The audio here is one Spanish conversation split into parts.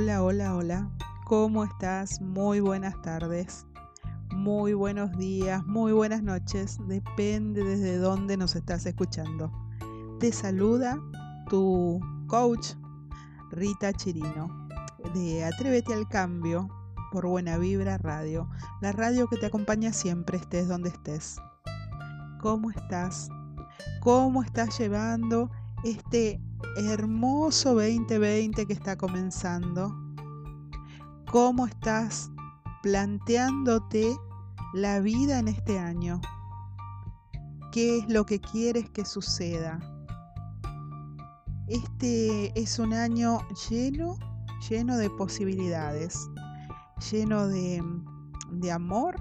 Hola, hola, hola. ¿Cómo estás? Muy buenas tardes. Muy buenos días, muy buenas noches. Depende desde dónde nos estás escuchando. Te saluda tu coach Rita Chirino de Atrévete al Cambio por Buena Vibra Radio, la radio que te acompaña siempre estés donde estés. ¿Cómo estás? ¿Cómo estás llevando este hermoso 2020 que está comenzando? ¿Cómo estás planteándote la vida en este año? ¿Qué es lo que quieres que suceda? Este es un año lleno, lleno de posibilidades, lleno de, de amor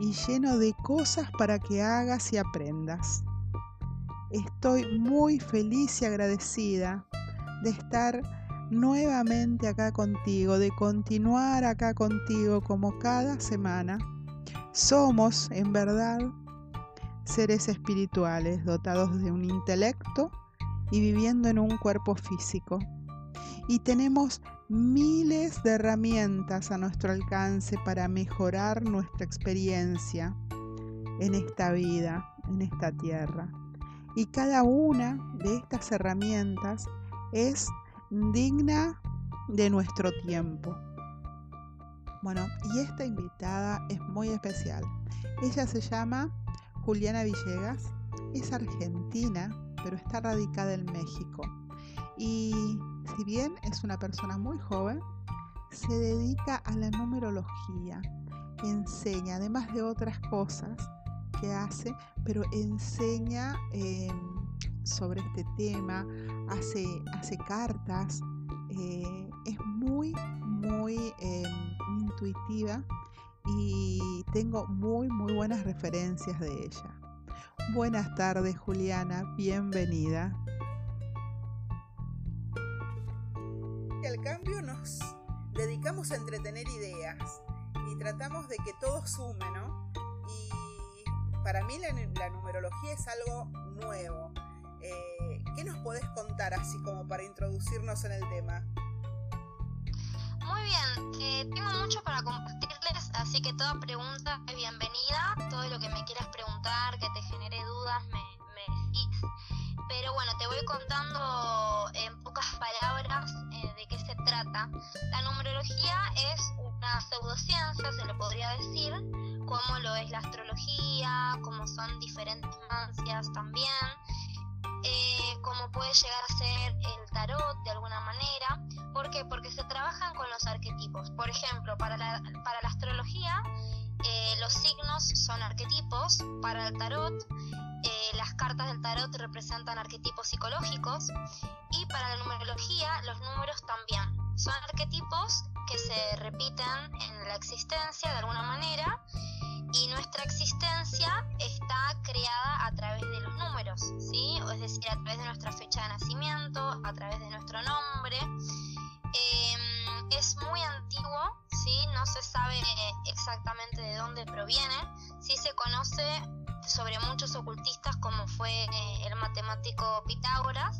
y lleno de cosas para que hagas y aprendas. Estoy muy feliz y agradecida de estar nuevamente acá contigo, de continuar acá contigo como cada semana. Somos, en verdad, seres espirituales dotados de un intelecto y viviendo en un cuerpo físico. Y tenemos miles de herramientas a nuestro alcance para mejorar nuestra experiencia en esta vida, en esta tierra. Y cada una de estas herramientas es digna de nuestro tiempo. Bueno, y esta invitada es muy especial. Ella se llama Juliana Villegas, es argentina, pero está radicada en México. Y si bien es una persona muy joven, se dedica a la numerología, enseña, además de otras cosas, hace, pero enseña em, sobre este tema, hace, hace cartas, eh, es muy, muy em, intuitiva y tengo muy, muy buenas referencias de ella. Buenas tardes, Juliana, bienvenida. Al cambio nos dedicamos a entretener ideas y tratamos de que todo sume, ¿no? Para mí la, numerología es algo nuevo. Eh, ¿Qué nos podés contar así como para introducirnos en el tema? Muy bien, eh, tengo mucho para compartirles, así que toda pregunta es bienvenida. Todo lo que me quieras preguntar, que te genere dudas, me, decís. Pero bueno, te voy contando en pocas palabras eh, de qué se trata. La numerología es una pseudociencia, se le podría decir, como lo es la astrología, como son diferentes mancias también, eh, como puede llegar a ser el tarot de alguna manera. ¿Por qué? Porque se trabajan con los arquetipos. Por ejemplo, para la, para la astrología, eh, los signos son arquetipos, para el tarot eh, las cartas del tarot representan arquetipos psicológicos y para la numerología los números también. Son arquetipos que se repiten en la existencia de alguna manera y nuestra existencia está creada a través de los números, ¿sí? Es decir, a través de nuestra fecha de nacimiento, a través de nuestro nombre. Em, es muy antiguo, ¿sí? No se sabe exactamente de dónde proviene. Sí se conoce sobre muchos ocultistas como fue eh, el matemático Pitágoras,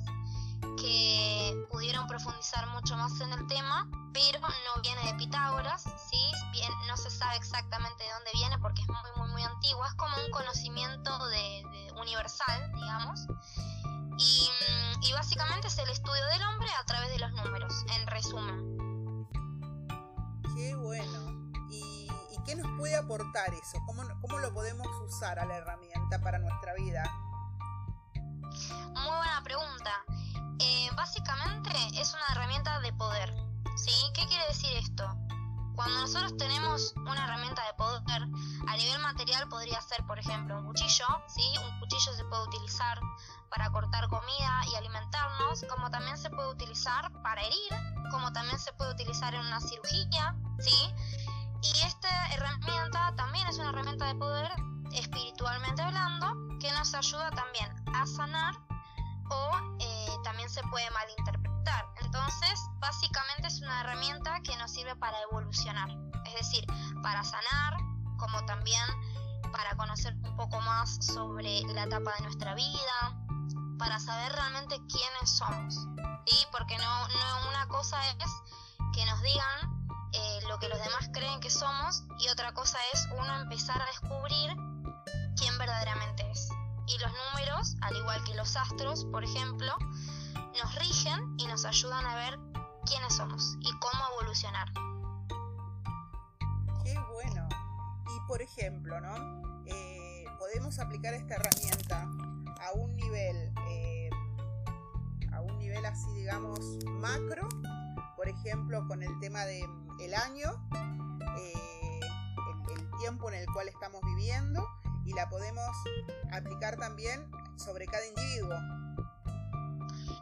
que pudieron profundizar mucho más en el tema, pero no viene de Pitágoras, ¿sí? Bien, no se sabe exactamente de dónde viene porque es muy, muy, muy antiguo, es como un conocimiento de, universal, digamos, y, y, básicamente es el estudio del hombre a través de los números, en resumen. Qué bueno. ¿Y, y qué nos puede aportar eso? ¿Cómo, ¿Cómo lo podemos usar a la herramienta para nuestra vida? Muy buena pregunta. Eh, básicamente es una herramienta de poder. ¿Sí? ¿Qué quiere decir esto? Cuando nosotros tenemos una herramienta de poder, a nivel material podría ser, por ejemplo, un cuchillo, ¿sí? Un cuchillo se puede utilizar para cortar comida y alimentarnos, como también se puede utilizar para herir, como también se puede utilizar en una cirugía, ¿sí? Y esta herramienta también es una herramienta de poder espiritualmente hablando que nos ayuda también a sanar o eh, también se puede malinterpretar. Entonces, básicamente es una herramienta que nos sirve para evolucionar, es decir, para sanar, como también para conocer un poco más sobre la etapa de nuestra vida, para saber realmente quiénes somos. ¿sí? Porque no, no una cosa es que nos digan eh, lo que los demás creen que somos y otra cosa es uno empezar a descubrir verdaderamente es. Y los números, al igual que los astros, por ejemplo, nos rigen y nos ayudan a ver quiénes somos y cómo evolucionar. Qué bueno. Y por ejemplo, ¿no? Eh, podemos aplicar esta herramienta a un nivel, eh, a un nivel así, digamos, macro, por ejemplo, con el tema el año, eh, el tiempo en el cual estamos viviendo, y la podemos aplicar también sobre cada individuo.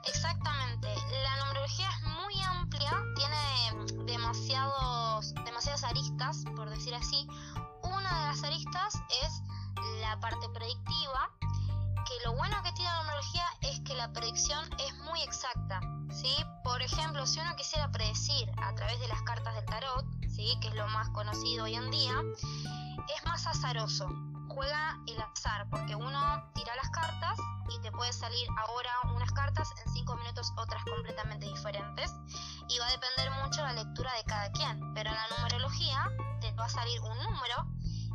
Exactamente, la numerología es muy amplia, tiene demasiados, demasiadas aristas, por decir así. Una de las aristas es la parte predictiva, que lo bueno que tiene la numerología es que la predicción es muy exacta, ¿sí? Por ejemplo, si uno quisiera predecir a través de las cartas del tarot, ¿sí? Que es lo más conocido hoy en día, es más azaroso, juega el azar, porque uno tira las cartas y te puede salir ahora unas cartas, en cinco minutos otras completamente diferentes, y va a depender mucho la lectura de cada quien, pero en la numerología te va a salir un número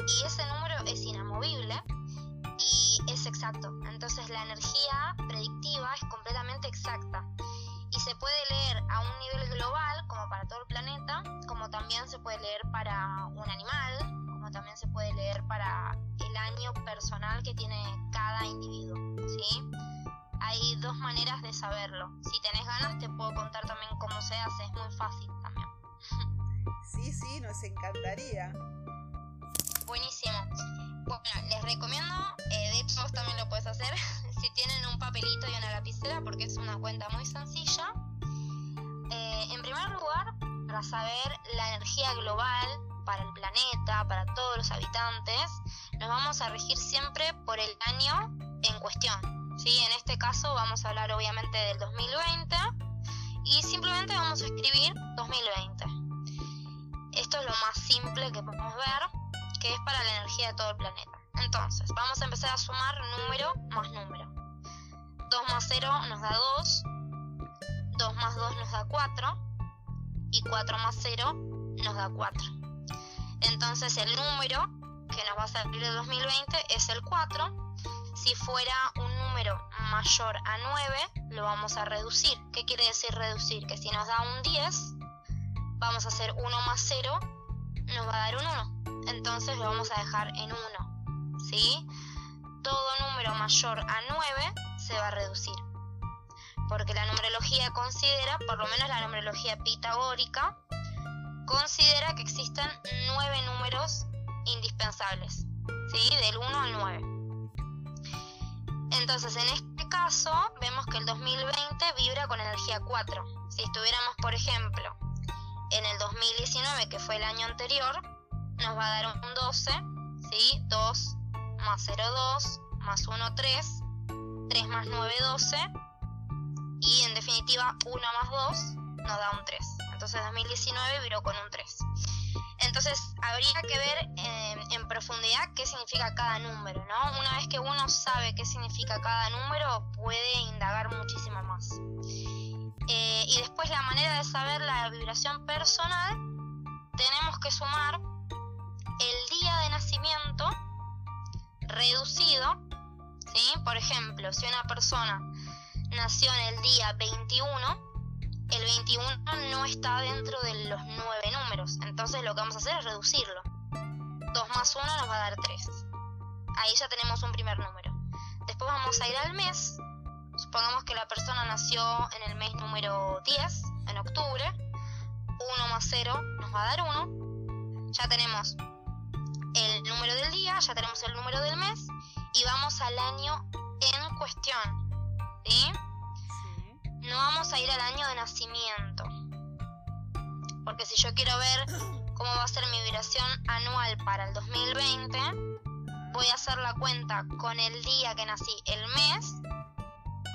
y ese número es inamovible y es exacto, entonces la energía predictiva es completamente exacta y se puede leer a un nivel global como para todo el planeta, como también se puede leer para un animal, también se puede leer para año personal que tiene cada individuo, ¿sí? Hay dos maneras de saberlo. Si tenés ganas te puedo contar también cómo se hace, es muy fácil también. Sí, sí, nos encantaría. Buenísimo. Bueno, les recomiendo, eh, de hecho vos también lo puedes hacer, si tienen un papelito y una lapicera, porque es una cuenta muy sencilla. Eh, en primer lugar, para saber la energía global para el planeta, para todos los habitantes, nos vamos a regir siempre por el año en cuestión. ¿sí? En este caso vamos a hablar obviamente del 2020 y simplemente vamos a escribir 2020. Esto es lo más simple que podemos ver, que es para la energía de todo el planeta. Entonces, vamos a empezar a sumar número más número. 2 más 0 nos da 2, 2 más 2 nos da 4 y 4 más 0 nos da 4. Entonces el número que nos va a salir de 2020 es el 4. Si fuera un número mayor a 9, lo vamos a reducir. ¿Qué quiere decir reducir? Que si nos da un 10, vamos a hacer 1 más 0, nos va a dar un 1. Entonces lo vamos a dejar en 1. ¿Sí? Todo número mayor a 9 se va a reducir. Porque la numerología considera, por lo menos la numerología pitagórica, considera que existen nueve números indispensables, ¿sí? Del 1 al 9. Entonces, en este caso, vemos que el 2020 vibra con energía 4. Si estuviéramos, por ejemplo, en el 2019, que fue el año anterior, nos va a dar un 12, ¿sí? 2 más 0, 2, más 1, 3, 3 más 9, 12, y en definitiva 1 más 2 nos da un 3. Entonces 2019 viró con un 3. Entonces habría que ver eh, en profundidad qué significa cada número, ¿no? Una vez que uno sabe qué significa cada número, puede indagar muchísimo más. Eh, y después la manera de saber la vibración personal, tenemos que sumar el día de nacimiento reducido, ¿sí? Por ejemplo, si una persona nació en el día 21, el 21 no está dentro de los 9 números, entonces lo que vamos a hacer es reducirlo. 2 más 1 nos va a dar 3. Ahí ya tenemos un primer número. Después vamos a ir al mes. Supongamos que la persona nació en el mes número 10, en octubre. 1 más 0 nos va a dar 1. Ya tenemos el número del día, ya tenemos el número del mes y vamos al año en cuestión. ¿Sí? No vamos a ir al año de nacimiento. Porque si yo quiero ver cómo va a ser mi vibración anual para el 2020, voy a hacer la cuenta con el día que nací, el mes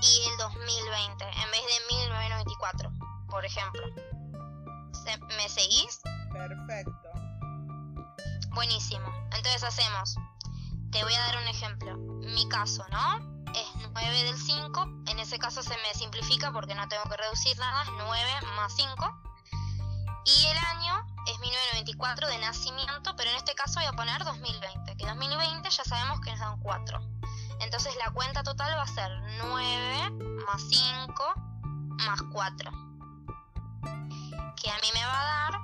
y el 2020, en vez de 1994, por ejemplo. ¿Me seguís? Perfecto. Buenísimo. Entonces hacemos. Te voy a dar un ejemplo. Mi caso, ¿no? Es 9 del 5. En ese caso se me simplifica porque no tengo que reducir nada, es 9 más 5. Y el año es 1994 de nacimiento, pero en este caso voy a poner 2020, que 2020 ya sabemos que nos dan 4. Entonces la cuenta total va a ser 9 más 5 más 4. Que a mí me va a dar,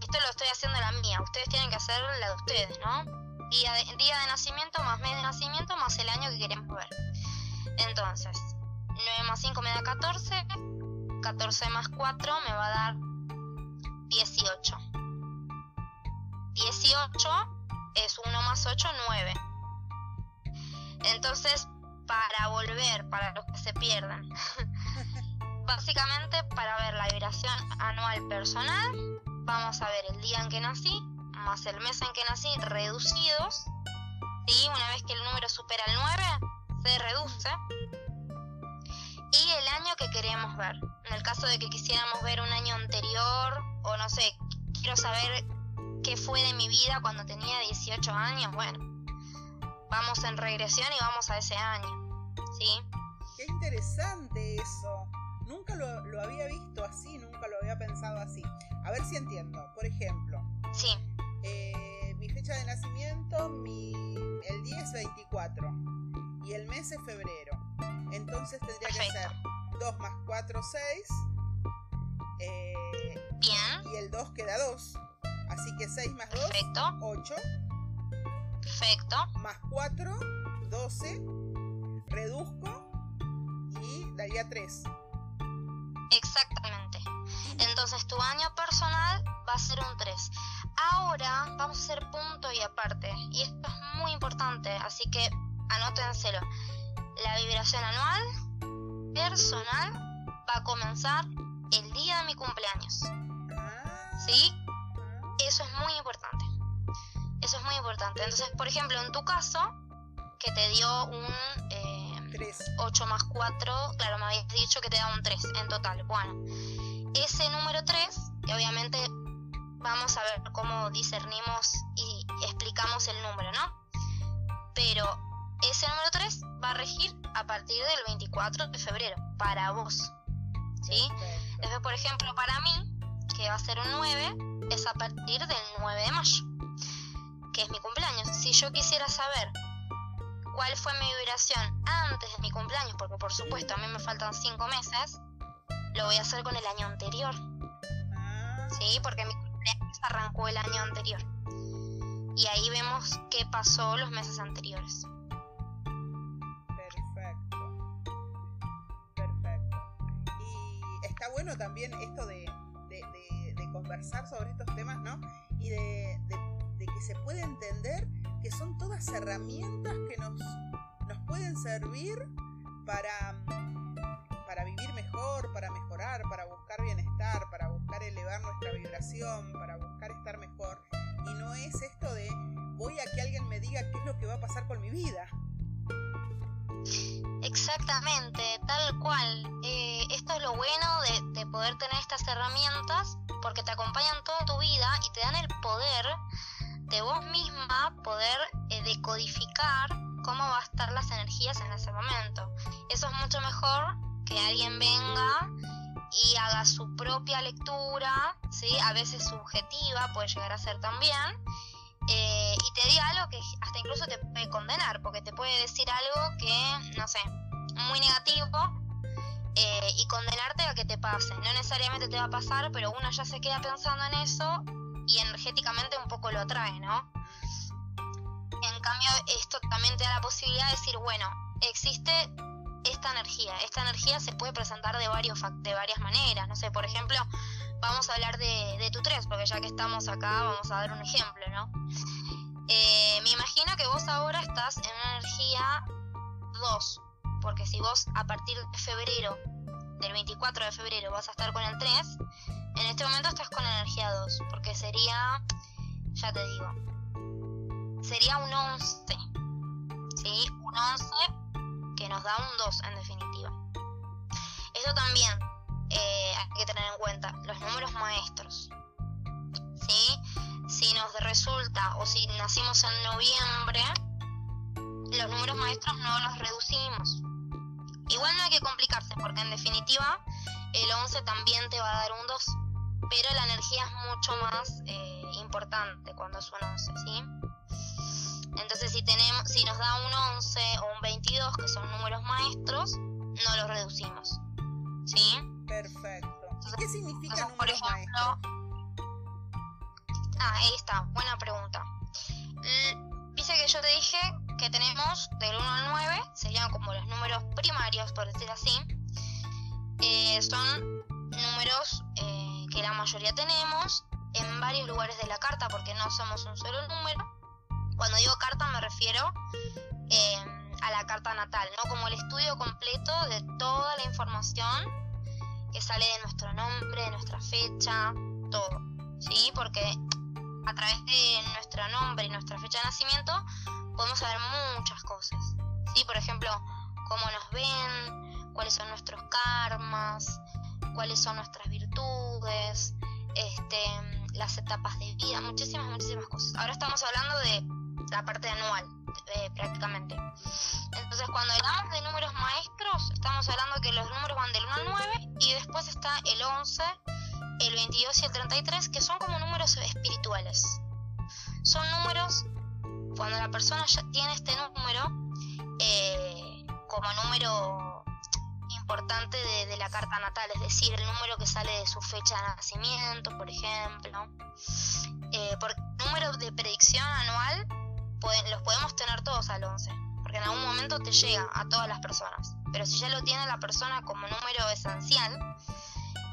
esto lo estoy haciendo la mía, ustedes tienen que hacer la de ustedes, ¿no? Día de, día de nacimiento más mes de nacimiento más el año que queremos ver. Entonces, 9 más 5 me da 14, 14 más 4 me va a dar 18. 18 es 1 más 8, 9. Entonces, para volver, para los que se pierdan, básicamente para ver la vibración anual personal, vamos a ver el día en que nací, más el mes en que nací, reducidos. Y una vez que el número supera el 9, se reduce. Y el año que queremos ver. En el caso de que quisiéramos ver un año anterior, o no sé, quiero saber qué fue de mi vida cuando tenía 18 años, bueno, vamos en regresión y vamos a ese año. ¿Sí? Qué interesante eso. Nunca lo, lo había visto así, nunca lo había pensado así. A ver si entiendo. Por ejemplo, Sí, eh, mi fecha de nacimiento, mi, el día es 24 y el mes es febrero. Entonces tendría que ser 2 más 4, 6. eh, bien, y el 2 queda 2. Así que 6 más 2, perfecto, 8. perfecto. Más 4, 12. Reduzco y daría 3. Exactamente. Entonces tu año personal va a ser un 3. Ahora vamos a hacer punto y aparte. Y esto es muy importante, así que anótenselo. La vibración anual personal va a comenzar el día de mi cumpleaños. ¿Sí? Eso es muy importante. Eso es muy importante. Entonces, por ejemplo, en tu caso, que te dio un... eh, 3. 8 más 4, claro, me habías dicho que te da un 3 en total. Bueno, ese número 3, que obviamente vamos a ver cómo discernimos y explicamos el número, ¿no? Pero ese número 3 va a regir a partir del 24 de febrero, para vos. ¿Sí? Después, por ejemplo, para mí, que va a ser un 9, es a partir del 9 de mayo, que es mi cumpleaños. Si yo quisiera saber cuál fue mi vibración antes de mi cumpleaños, porque por supuesto a mí me faltan 5 meses, lo voy a hacer con el año anterior, Ah, ¿sí? Porque mi cumpleaños arrancó el año anterior. Y ahí vemos qué pasó los meses anteriores. Perfecto. Perfecto. Y está bueno también esto de, de- de- de conversar sobre estos temas, ¿no? Y de, que se puede entender que son todas herramientas que nos, nos pueden servir para, para mejorar, para buscar bienestar, para buscar elevar nuestra vibración, para buscar estar mejor. Y no es esto de voy a que alguien me diga qué es lo que va a pasar con mi vida. Exactamente, tal cual. Eh, esto es lo bueno de, de poder tener estas herramientas porque te acompañan toda tu vida y te dan el poder de vos misma poder eh, decodificar cómo va a estar las energías en ese momento. Eso es mucho mejor que alguien venga y haga su propia lectura, ¿sí? a veces subjetiva, puede llegar a ser también, eh, y te diga algo que hasta incluso te puede condenar, porque te puede decir algo que, no sé, muy negativo eh, y condenarte a que te pase. No necesariamente te va a pasar, pero uno ya se queda pensando en eso y energéticamente un poco lo atrae, ¿no? En cambio, esto también te da la posibilidad de decir, bueno, existe esta energía. Esta energía se puede presentar de, varios, de varias maneras. No sé, por ejemplo, vamos a hablar de, de tu 3, porque ya que estamos acá, vamos a dar un ejemplo, ¿no? Eh, me imagino que vos ahora estás en una energía 2, porque si vos a partir de febrero, del 24 de febrero, vas a estar con el 3, en este momento estás con energía 2, porque sería, ya te digo, sería un 11, ¿sí? Un 11 que nos da un 2 en definitiva. Esto también eh, hay que tener en cuenta, los números maestros, ¿sí? Si nos resulta o si nacimos en noviembre, los números maestros no los reducimos. Igual no hay que complicarse porque en definitiva el 11 también te va a dar un 2. pero la energía es mucho más eh, importante cuando es un 11, ¿sí? Entonces si tenemos, si nos da un 11 o un 22, que son números maestros, no los reducimos, ¿sí? Perfecto. ¿Y qué significa Entonces, por ejemplo, maestros? Ah, ahí está, buena pregunta. Dice que yo te dije que tenemos del 1 al 9, serían como los números primarios, por decir así. Eh, son números eh, que la mayoría tenemos en varios lugares de la carta, porque no somos un solo número. Cuando digo carta me refiero eh, a la carta natal, ¿no? Como el estudio completo de toda la información que sale de nuestro nombre, de nuestra fecha, todo. ¿Sí? Porque a través de nuestro nombre y nuestra fecha de nacimiento podemos saber muchas cosas. ¿Sí? Por ejemplo, cómo nos ven, cuáles son nuestros karmas, cuáles son nuestras virtudes, este, las etapas de vida, muchísimas, muchísimas cosas. Ahora estamos hablando de la parte anual, eh, prácticamente. Entonces, cuando hablamos de números maestros, estamos hablando que los números van del 1 al 9 y después está el 11, el 22 y el 33, que son como números espirituales. Son números, cuando la persona ya tiene este número, eh, como número importante de, la carta natal, es decir, el número que sale de su fecha de nacimiento, por ejemplo. Eh, números de predicción anual pueden- los podemos tener todos al 11, porque en algún momento te llega a todas las personas. Pero si ya lo tiene la persona como número esencial,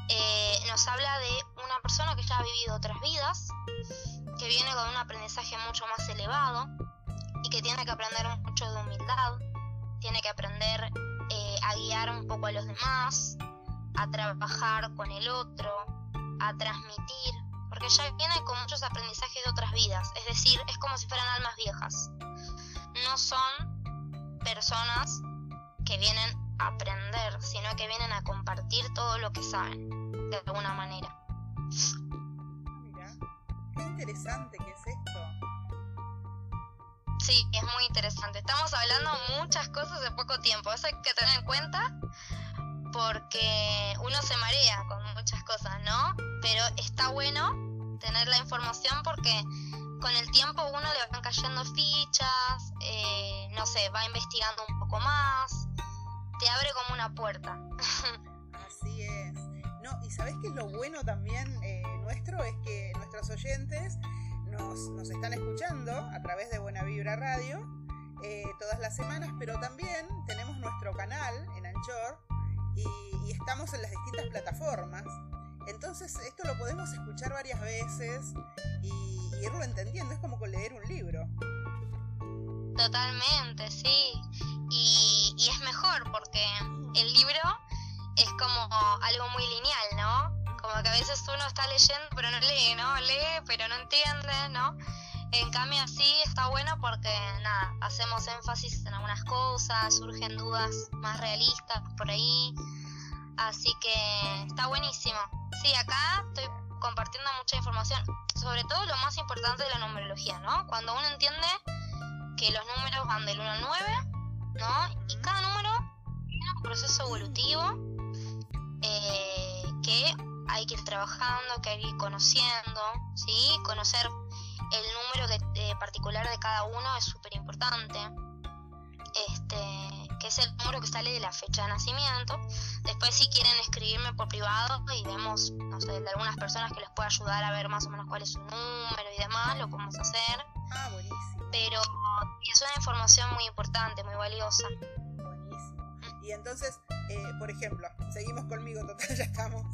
eh, nos habla de una persona que ya ha vivido otras vidas, que viene con un aprendizaje mucho más elevado y que tiene que aprender mucho de humildad, tiene que aprender eh, a guiar un poco a los demás, a trabajar con el otro, a transmitir, porque ya viene con muchos aprendizajes de otras vidas, es decir, es como si fueran almas viejas. No son personas que vienen a aprender, sino que vienen a compartir todo lo que saben, de alguna manera. Mira, qué interesante que es esto. Sí, es muy interesante. Estamos hablando muchas cosas en poco tiempo. Eso hay que tener en cuenta porque uno se marea con muchas cosas, ¿no? Pero está bueno tener la información porque con el tiempo uno le van cayendo fichas, eh, no sé, va investigando un poco más, te abre como una puerta. Así es. No, y sabes que lo bueno también eh, nuestro es que nuestros oyentes nos, nos están escuchando a través de Buena Vibra Radio eh, todas las semanas, pero también tenemos nuestro canal en Anchor y estamos en las distintas plataformas. Entonces esto lo podemos escuchar varias veces y, irlo entendiendo. Es como con leer un libro. Totalmente, sí. Y, y es mejor porque el libro es como algo muy lineal, ¿no? Como que a veces uno está leyendo pero no lee, ¿no? Lee pero no entiende, ¿no? En cambio así está bueno porque nada, hacemos énfasis en algunas cosas, surgen dudas más realistas por ahí. Así que está buenísimo. Sí, acá estoy compartiendo mucha información, sobre todo lo más importante de la numerología, ¿no? Cuando uno entiende que los números van del 1 al 9, ¿no? Y cada número tiene un proceso evolutivo eh, que hay que ir trabajando, que hay que ir conociendo, ¿sí? Conocer el número que- eh, particular de cada uno es súper importante. Este, que es el número que sale de la fecha de nacimiento. Después si quieren escribirme por privado y vemos, no sé, de algunas personas que les pueda ayudar a ver más o menos cuál es su número y demás, lo podemos hacer. Ah, buenísimo. Pero es una información muy importante, muy valiosa. Buenísimo. Y entonces, eh, por ejemplo, seguimos conmigo, total, ya estamos.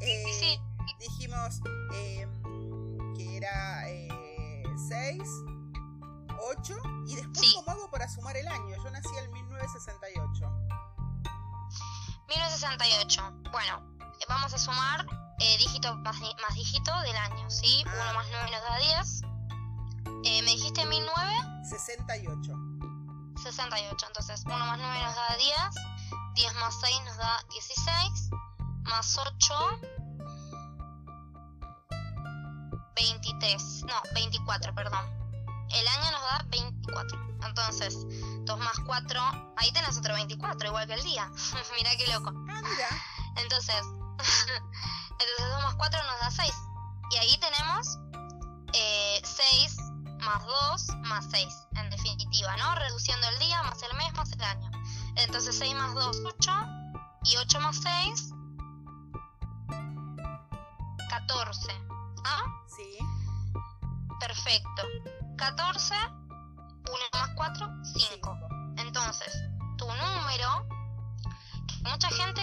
Eh, Sí, sí. Dijimos eh, que era 6, 8, y después, Sí. ¿cómo hago para sumar el año? Yo nací en 1968. 1968. Bueno, vamos a sumar eh, dígito más, más dígito del año, ¿sí? Ah. 1 más 9 nos da 10. Eh, me dijiste 1009, 68. 68. Entonces, 1 más 9 nos da 10. 10 más 6 nos da 16. Más 8. 23. No, 24, perdón. El año nos da 24. Entonces, 2 más 4. Ahí tenés otro 24, igual que el día. Mirá qué loco. Ah, mira. Entonces, Entonces 2 más 4 nos da 6. Y ahí tenemos eh, 6 más 2 más 6, en definitiva, ¿no? Reduciendo el día más el mes más el año. Entonces 6 más 2, 8. Y 8 más 6, 14. ¿Ah? Sí. Perfecto. 14, 1 más 4, 5. Cinco. Entonces, tu número, que mucha gente,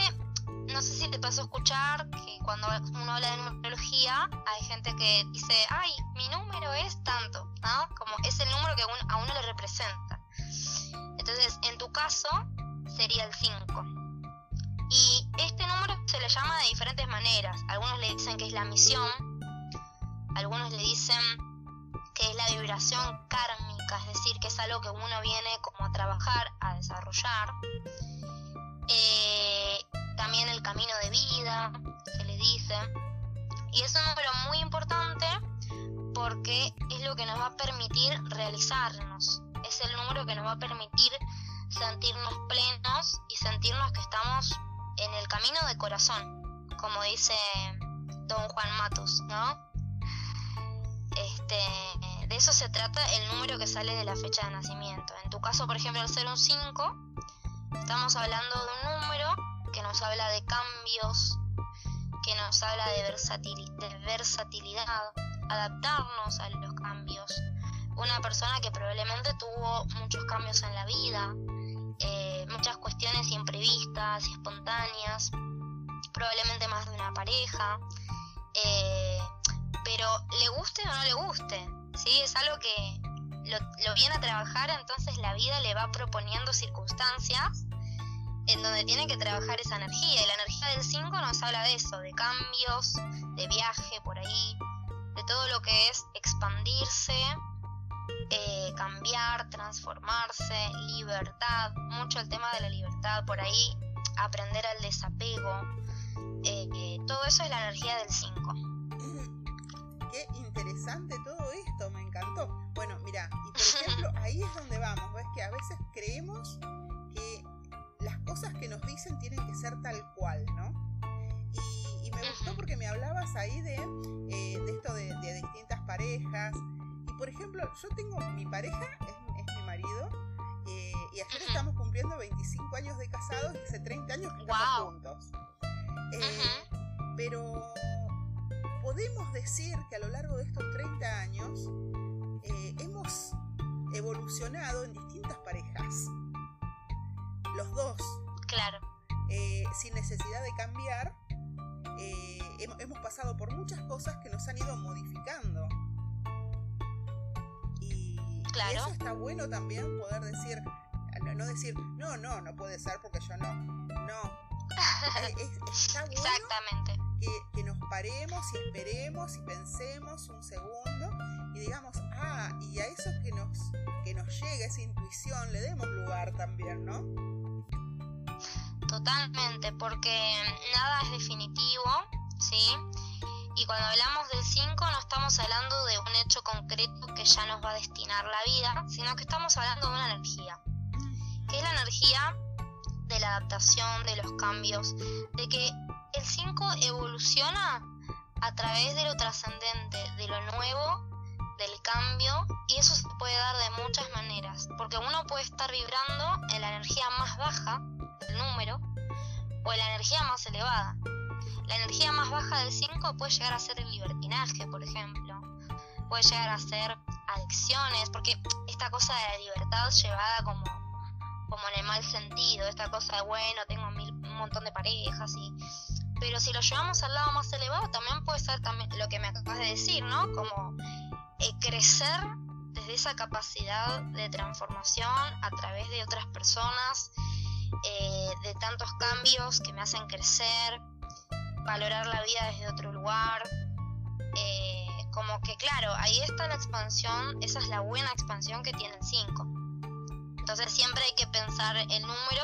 no sé si te pasó a escuchar que cuando uno habla de numerología, hay gente que dice, ay, mi número es tanto, ¿no? Como es el número que a uno le representa. Entonces, en tu caso, sería el 5. Y este número se le llama de diferentes maneras. Algunos le dicen que es la misión, algunos le dicen que es la vibración kármica, es decir, que es algo que uno viene como a trabajar, a desarrollar. Eh, también el camino de vida, se le dice. Y es un número muy importante porque es lo que nos va a permitir realizarnos. Es el número que nos va a permitir sentirnos plenos y sentirnos que estamos en el camino de corazón, como dice don Juan Matus, ¿no? Este, de eso se trata el número que sale de la fecha de nacimiento. En tu caso, por ejemplo, al ser un 5, estamos hablando de un número que nos habla de cambios, que nos habla de, versatil- de versatilidad, adaptarnos a los cambios. Una persona que probablemente tuvo muchos cambios en la vida, eh, muchas cuestiones imprevistas y espontáneas, probablemente más de una pareja, eh, pero le guste o no le guste, ¿sí? Es algo que lo, viene a trabajar, entonces la vida le va proponiendo circunstancias en donde tiene que trabajar esa energía. Y la energía del 5 nos habla de eso, de cambios, de viaje por ahí, de todo lo que es expandirse, eh, cambiar, transformarse, libertad, mucho el tema de la libertad por ahí, aprender al desapego. eh, eh, todo eso es la energía del 5. Qué interesante todo esto, me encantó. Bueno, mira, y por ejemplo, ahí es donde vamos, ves que a veces creemos que las cosas que nos dicen tienen que ser tal cual, ¿no? Y, y me gustó porque me hablabas ahí de, eh, de esto de, de distintas parejas. Y por ejemplo, yo tengo mi pareja, es, es mi marido, eh, y ayer estamos cumpliendo 25 años de casados y hace 30 años que estamos juntos. Eh, pero podemos decir que a lo largo de estos 30 años eh, hemos evolucionado en distintas parejas. Los dos, Claro, eh, sin necesidad de cambiar, eh, hemos, pasado por muchas cosas que nos han ido modificando. Y, eso está bueno también poder decir, no, no decir, no, no, no puede ser porque yo no. No. Es- está bueno exactamente. Que, nos paremos y esperemos y pensemos un segundo y digamos, ah, y a eso que nos, que nos llegue esa intuición le demos lugar también, ¿no? Totalmente, porque nada es definitivo, ¿sí? Y cuando hablamos del 5 no estamos hablando de un hecho concreto que ya nos va a destinar la vida, sino que estamos hablando de una energía, que es la energía de la adaptación, de los cambios, de que el 5 evoluciona a través de lo trascendente, de lo nuevo, del cambio, y eso se puede dar de muchas maneras, porque uno puede estar vibrando en la energía más baja del número o en la energía más elevada. La energía más baja del 5 puede llegar a ser el libertinaje, por ejemplo, puede llegar a ser adicciones, porque esta cosa de la libertad llevada como, como en el mal sentido, esta cosa de bueno, tengo mil, un montón de parejas y pero si lo llevamos al lado más elevado también puede ser también lo que me acabas de decir, ¿no? Como eh, crecer desde esa capacidad de transformación a través de otras personas, eh, de tantos cambios que me hacen crecer, valorar la vida desde otro lugar. eh, como que claro, ahí está la expansión, esa es la buena expansión que tiene el 5. Entonces siempre hay que pensar el número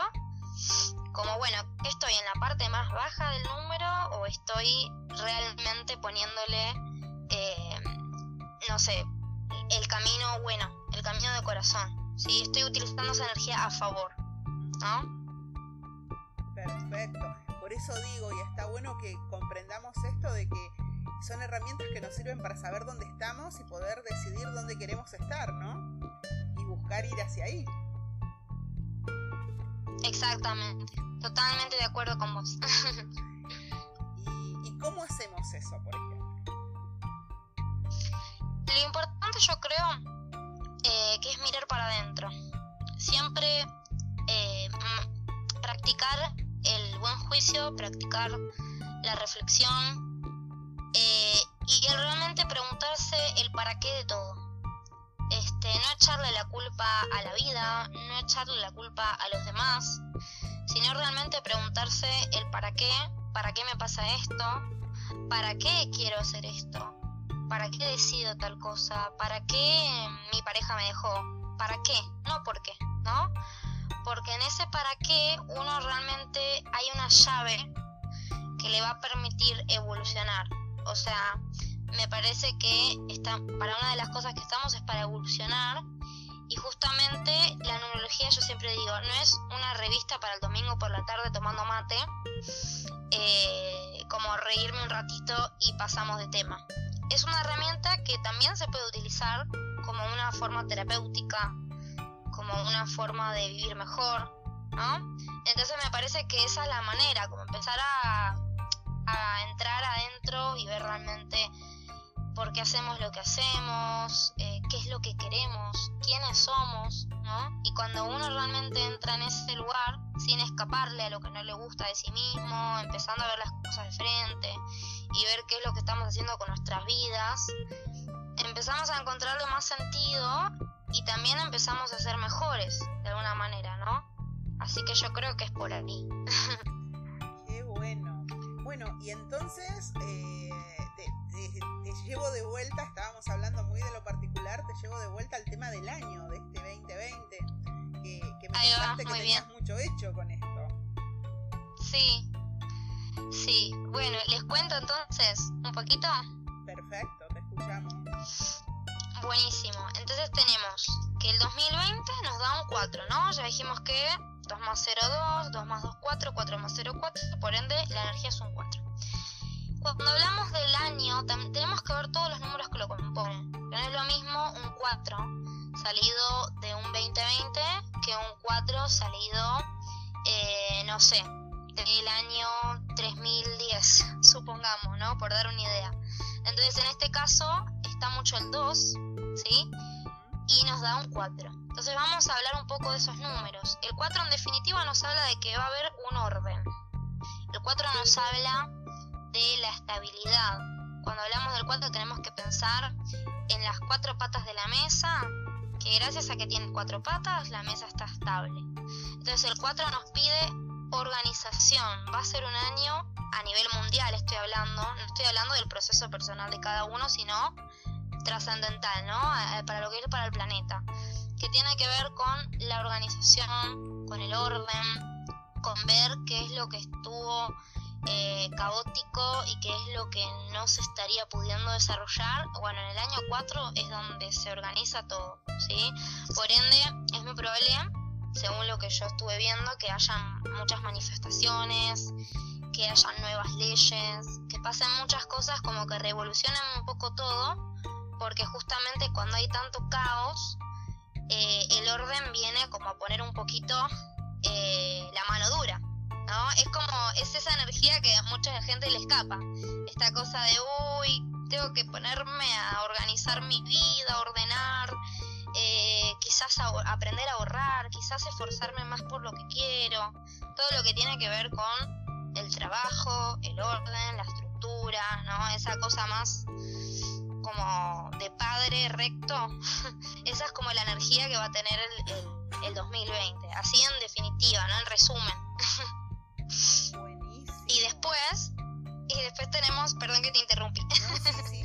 como, bueno, ¿estoy en la parte más baja del número o estoy realmente poniéndole, eh, no sé, el camino bueno, el camino de corazón? ¿sí? Estoy utilizando esa energía a favor, ¿no? Perfecto. Por por eso digo, y está bueno que comprendamos esto de que son herramientas que nos sirven para saber dónde estamos y poder decidir dónde queremos estar, ¿no? Y buscar ir hacia ahí. Exactamente, totalmente de acuerdo con vos. ¿Y, cómo hacemos eso, por ejemplo? Lo importante yo creo eh, que es mirar para adentro. Siempre eh, practicar el buen juicio, practicar la reflexión eh, y realmente preguntarse el para qué de todo este, no echarle la culpa a la vida, no echarle la culpa a los demás, sino realmente preguntarse el para qué, para qué me pasa esto, para qué quiero hacer esto, para qué decido tal cosa, para qué mi pareja me dejó, para qué, no por qué, ¿no? Porque en ese para qué uno realmente hay una llave que le va a permitir evolucionar. O sea, me parece que está, para una de las cosas que estamos es para evolucionar y justamente la numerología yo siempre digo, no es una revista para el domingo por la tarde tomando mate, eh, como reírme un ratito y pasamos de tema. Es una herramienta que también se puede utilizar como una forma terapéutica, como una forma de vivir mejor, ¿no? Entonces me parece que esa es la manera, como empezar a, a entrar adentro y ver realmente por qué hacemos lo que hacemos, eh, qué es lo que queremos, quiénes somos, ¿no? Y cuando uno realmente entra en ese lugar, sin escaparle a lo que no le gusta de sí mismo, empezando a ver las cosas de frente y ver qué es lo que estamos haciendo con nuestras vidas, empezamos a encontrarle más sentido y también empezamos a ser mejores, de alguna manera, ¿no? Así que yo creo que es por ahí. Qué bueno. Bueno, y entonces... Eh te, llevo de vuelta, estábamos hablando muy de lo particular, te llevo de vuelta al tema del año, de este 2020, que, que me contaste que tenías mucho hecho con esto. Sí, sí. Bueno, les cuento entonces un poquito. Perfecto, te escuchamos. Buenísimo. Entonces tenemos que el 2020 nos da un 4, ¿no? Ya dijimos que 2 más 0, 2, 2 más 2, 4, 4 más 0, 4, por ende la energía es un 4. Cuando hablamos del año, tenemos que ver todos los números que lo componen. No es lo mismo un 4 salido de un 2020 que un 4 salido, eh, no sé, del año 3010, supongamos, ¿no? Por dar una idea. Entonces, en este caso, está mucho el 2, ¿sí? Y nos da un 4. Entonces, vamos a hablar un poco de esos números. El 4, en definitiva, nos habla de que va a haber un orden. El 4 nos habla de la estabilidad. Cuando hablamos del 4 tenemos que pensar en las cuatro patas de la mesa, que gracias a que tiene cuatro patas la mesa está estable. Entonces el 4 nos pide organización. Va a ser un año a nivel mundial, estoy hablando, no estoy hablando del proceso personal de cada uno, sino trascendental, ¿no? Para lo que es para el planeta, que tiene que ver con la organización, con el orden, con ver qué es lo que estuvo caótico y que es lo que no se estaría pudiendo desarrollar, bueno, en el año 4 es donde se organiza todo, ¿sí? Por ende, es muy probable, según lo que yo estuve viendo, que hayan muchas manifestaciones, que hayan nuevas leyes, que pasen muchas cosas como que revolucionen un poco todo, porque justamente cuando hay tanto caos, eh, el orden viene como a poner un poquito eh, la mano dura. ¿No? Es como, es esa energía que a mucha gente le escapa. Esta cosa de, uy, tengo que ponerme a organizar mi vida, ordenar, eh, quizás aprender a ahorrar, quizás esforzarme más por lo que quiero. Todo lo que tiene que ver con el trabajo, el orden, la estructura, ¿no? Esa cosa más como de padre recto. Esa es como la energía que va a tener el, el, el 2020. Así en definitiva, ¿no? En resumen. Y después, y después tenemos, perdón que te interrumpí.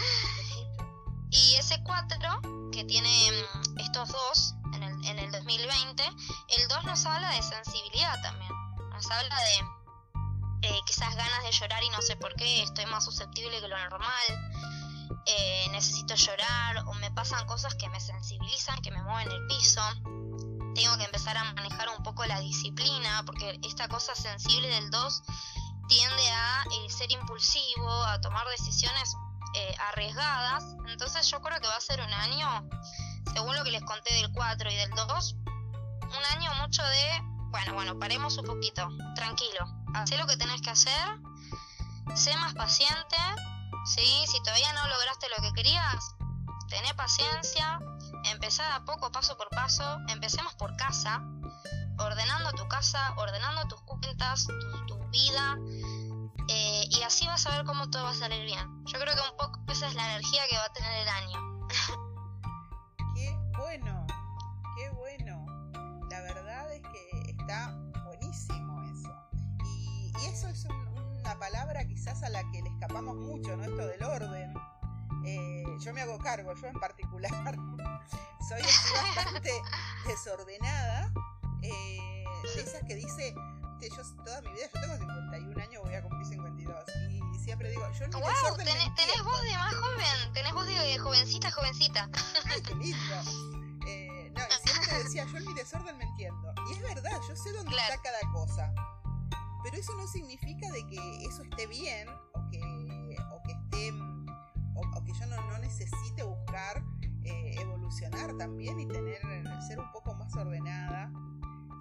y ese 4, que tiene mm, estos dos en el, en el 2020, el 2 nos habla de sensibilidad también. Nos habla de eh, quizás ganas de llorar y no sé por qué, estoy más susceptible que lo normal. Eh, necesito llorar o me pasan cosas que me sensibilizan, que me mueven el piso tengo que empezar a manejar un poco la disciplina, porque esta cosa sensible del 2 tiende a eh, ser impulsivo, a tomar decisiones eh, arriesgadas. Entonces yo creo que va a ser un año, según lo que les conté del 4 y del 2, un año mucho de, bueno, bueno, paremos un poquito, tranquilo, haz lo que tenés que hacer, sé más paciente, ¿sí? Si todavía no lograste lo que querías, tené paciencia, empezá a poco, paso por paso, empecemos por casa, ordenando tu casa, ordenando tus cuentas, tu, vida, eh, y así vas a ver cómo todo va a salir bien. Yo creo que un poco esa es la energía que va a tener el año. qué bueno, qué bueno. La verdad es que está buenísimo eso. Y, eso es una palabra quizás a la que le escapamos mucho, ¿no? Esto del orden. Eh, yo me hago cargo, yo en particular soy bastante desordenada eh, de esas que dice, yo toda mi vida, yo tengo 51 años, voy a cumplir 52, y siempre digo, yo no wow, tenés, tenés voz de más joven, tenés voz de jovencita, jovencita. Ay, qué lindo. Eh, no, y siempre decía, yo en mi desorden me entiendo. Y es verdad, yo sé dónde está cada cosa. Pero eso no significa de que eso esté bien o que, o que esté yo no, no necesite buscar eh, evolucionar también y tener ser un poco más ordenada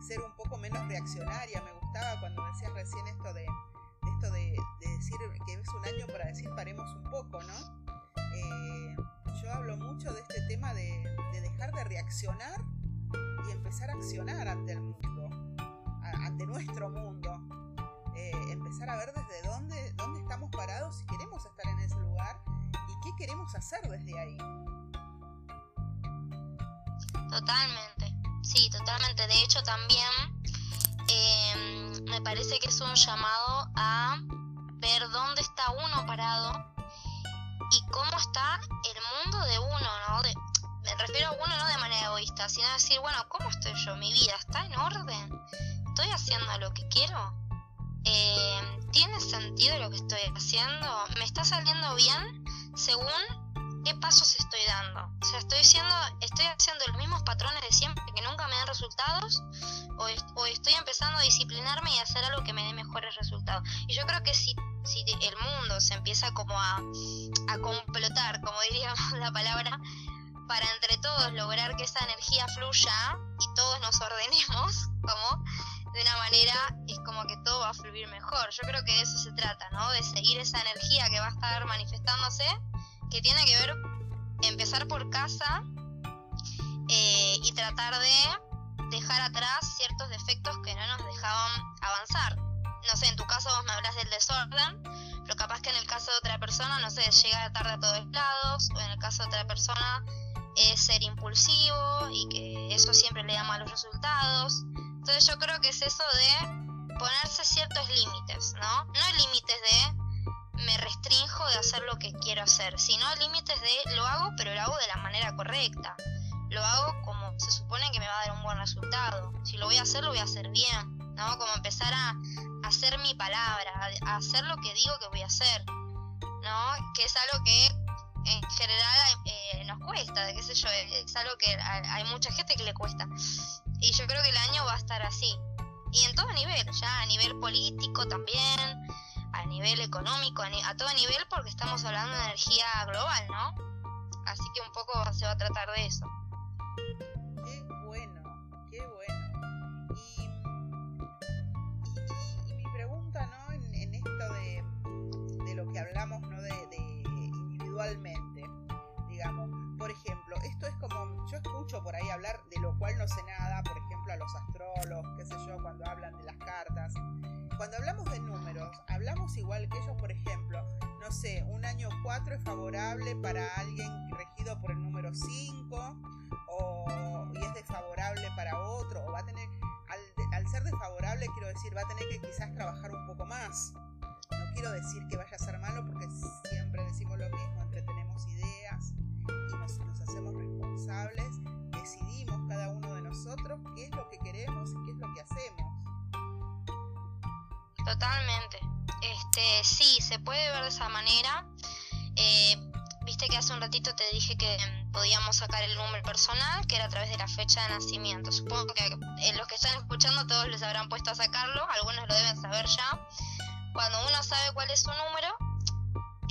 ser un poco menos reaccionaria. Me gustaba cuando decías recién esto de, esto de, decir que es un año para decir paremos un poco, ¿no? Eh, yo hablo mucho de este tema de, dejar de reaccionar y empezar a accionar ante el mundo, ante nuestro mundo. Eh, empezar a ver desde dónde, dónde estamos parados, si queremos estar en ese lugar qué queremos hacer desde ahí. Totalmente. Sí, totalmente. De hecho, también em, me parece que es un llamado a ver dónde está uno parado y cómo está el mundo de uno, ¿no? me refiero a uno no de manera egoísta, sino decir, bueno, ¿cómo estoy yo? ¿Mi vida está en orden? ¿Estoy haciendo lo que quiero? Em, ¿Tiene sentido lo que estoy haciendo? ¿Me está saliendo bien según qué pasos estoy dando. O sea, estoy haciendo, estoy haciendo los mismos patrones de siempre que nunca me dan resultados, o, estoy empezando a disciplinarme y hacer algo que me dé mejores resultados. Y yo creo que si, si el mundo se empieza como a, a complotar, como diríamos la palabra, para entre todos lograr que esa energía fluya y todos nos ordenemos, como de una manera es como que todo va a fluir mejor. Yo creo que de eso se trata, ¿no? De seguir esa energía que va a estar manifestándose que tiene que ver empezar por casa eh, y tratar de dejar atrás ciertos defectos que no nos dejaban avanzar. No sé, en tu caso vos me hablas del desorden, pero capaz que en el caso de otra persona, no sé, llega tarde a todos lados, o en el caso de otra persona es ser impulsivo y que eso siempre le da malos resultados. Entonces yo creo que es eso de ponerse ciertos límites, ¿no? No límites de me restrinjo de hacer lo que quiero hacer, sino límites de lo hago, pero lo hago de la manera correcta. Lo hago como se supone que me va a dar un buen resultado. Si lo voy a hacer, lo voy a hacer bien, ¿no? Como empezar a, hacer mi palabra, a, hacer lo que digo que voy a hacer, ¿no? Que es algo que en general cuesta, qué sé yo, es algo que hay mucha gente que le cuesta. Y yo creo que el año va a estar así. Y en todo nivel, ya a nivel político también, a nivel económico, a, todo nivel, porque estamos hablando de energía global, ¿no? Así que un poco se va a tratar de eso. Qué bueno, qué bueno. Y, mi pregunta, ¿no? En, esto de, de, lo que hablamos, ¿no? De individualmente, yo escucho por ahí hablar de lo cual no sé nada, por ejemplo, a los astrólogos, qué sé yo, cuando hablan de las cartas cuando hablamos de números, hablamos igual que ellos, por ejemplo, no sé, un año 4 es favorable para alguien regido por el número 5 o, y es desfavorable para otro, o va a tener, al, al ser desfavorable, quiero decir, va a tener que quizás trabajar un poco más. No quiero decir que vaya a ser malo porque siempre decimos lo mismo, entretenemos ideas y nos, nos hacemos responsables, decidimos cada uno de nosotros qué es lo que queremos y qué es lo que hacemos. Totalmente. Este, sí, se puede ver de esa manera. Eh, viste que hace un ratito te dije que podíamos sacar el número personal, que era a través de la fecha de nacimiento. Supongo que en los que están escuchando todos les habrán puesto a sacarlo, algunos lo deben saber ya. cuando uno sabe cuál es su número,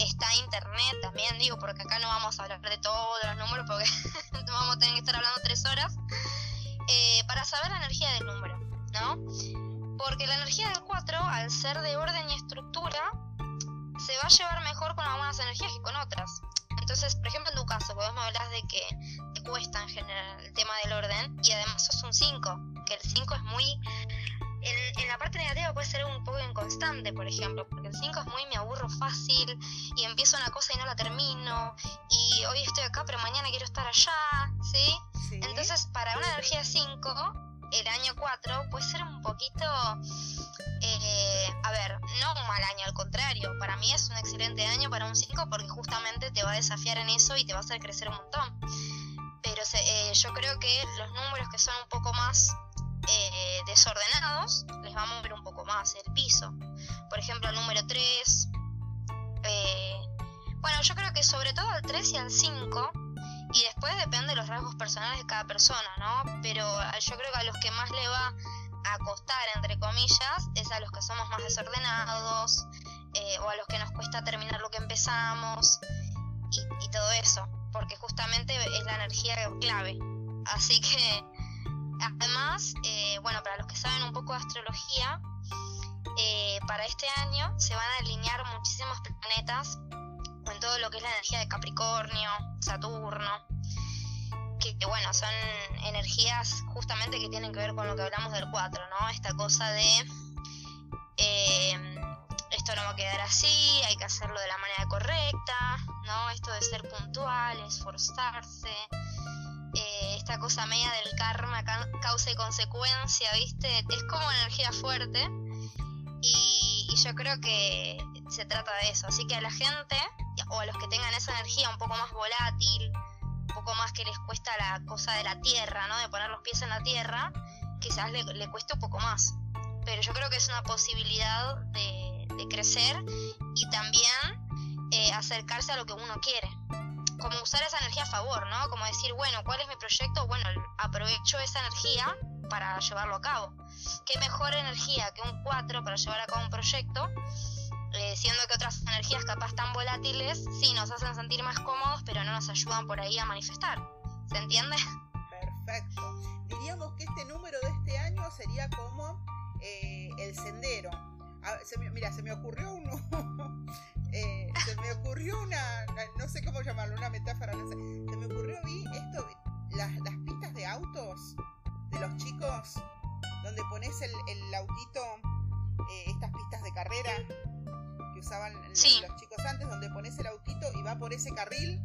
está internet también, digo, porque acá no vamos a hablar de todos los números porque vamos a tener que estar hablando tres horas, eh, para saber la energía del número, ¿no? Porque la energía del 4, al ser de orden y estructura, se va a llevar mejor con algunas energías que con otras. Entonces, por ejemplo, en tu caso, vos me hablas de que te cuesta en general el tema del orden y además sos un 5, que el 5 es muy... por ejemplo, porque el 5 es muy me aburro fácil y empiezo una cosa y no la termino y hoy estoy acá pero mañana quiero estar allá, ¿sí? ¿Sí? Entonces, para una energía 5, el año 4 puede ser un poquito, eh, a ver, no un mal año, al contrario, para mí es un excelente año para un 5 porque justamente te va a desafiar en eso y te va a hacer crecer un montón. Pero eh, yo creo que los números que son un poco más eh, desordenados, les va a mover un poco más el piso. Por ejemplo, el número 3. bueno, yo creo que sobre todo al 3 y al 5 y después depende de los rasgos personales de cada persona, ¿no? Pero ah, yo creo que a los que más le va a costar, entre comillas, es a los que somos más desordenados eh, o a los que nos cuesta terminar lo que empezamos y, todo eso, porque justamente es la energía clave. Así que, además, eh, bueno, para los que saben un poco de astrología, eh, para este año se van a alinear muchísimos planetas en todo lo que es la energía de Capricornio, Saturno, que, bueno, son energías justamente que tienen que ver con lo que hablamos del 4, ¿no? Esta cosa de eh, esto no va a quedar así, hay que hacerlo de la manera correcta, ¿no? Esto de ser puntual, esforzarse, eh, esta cosa media del karma, causa y consecuencia, ¿viste? Es como energía fuerte y, y yo creo que se trata de eso, así que a la gente o a los que tengan esa energía un poco más volátil, un poco más que les cuesta la cosa de la tierra, ¿no? De poner los pies en la tierra, quizás le, le cueste un poco más. Pero yo creo que es una posibilidad de, crecer y también eh, acercarse a lo que uno quiere. Como usar esa energía a favor, ¿no? Como decir, bueno, ¿cuál es mi proyecto? Bueno, aprovecho esa energía para llevarlo a cabo. ¿Qué mejor energía que un 4 para llevar a cabo un proyecto? Eh, siendo que otras energías capaz tan volátiles sí nos hacen sentir más cómodos, pero no nos ayudan por ahí a manifestar. ¿Se entiende? Perfecto. Diríamos que este número de este año sería como eh, el sendero. Mira, se me ocurrió uno. eh, se me ocurrió una, no sé cómo llamarlo, una metáfora, no sé. Se me ocurrió, vi esto, las, las pistas de autos de los chicos, donde pones el, el autito, eh, estas pistas de carrera, usaban los chicos antes, donde pones el autito y va por ese carril.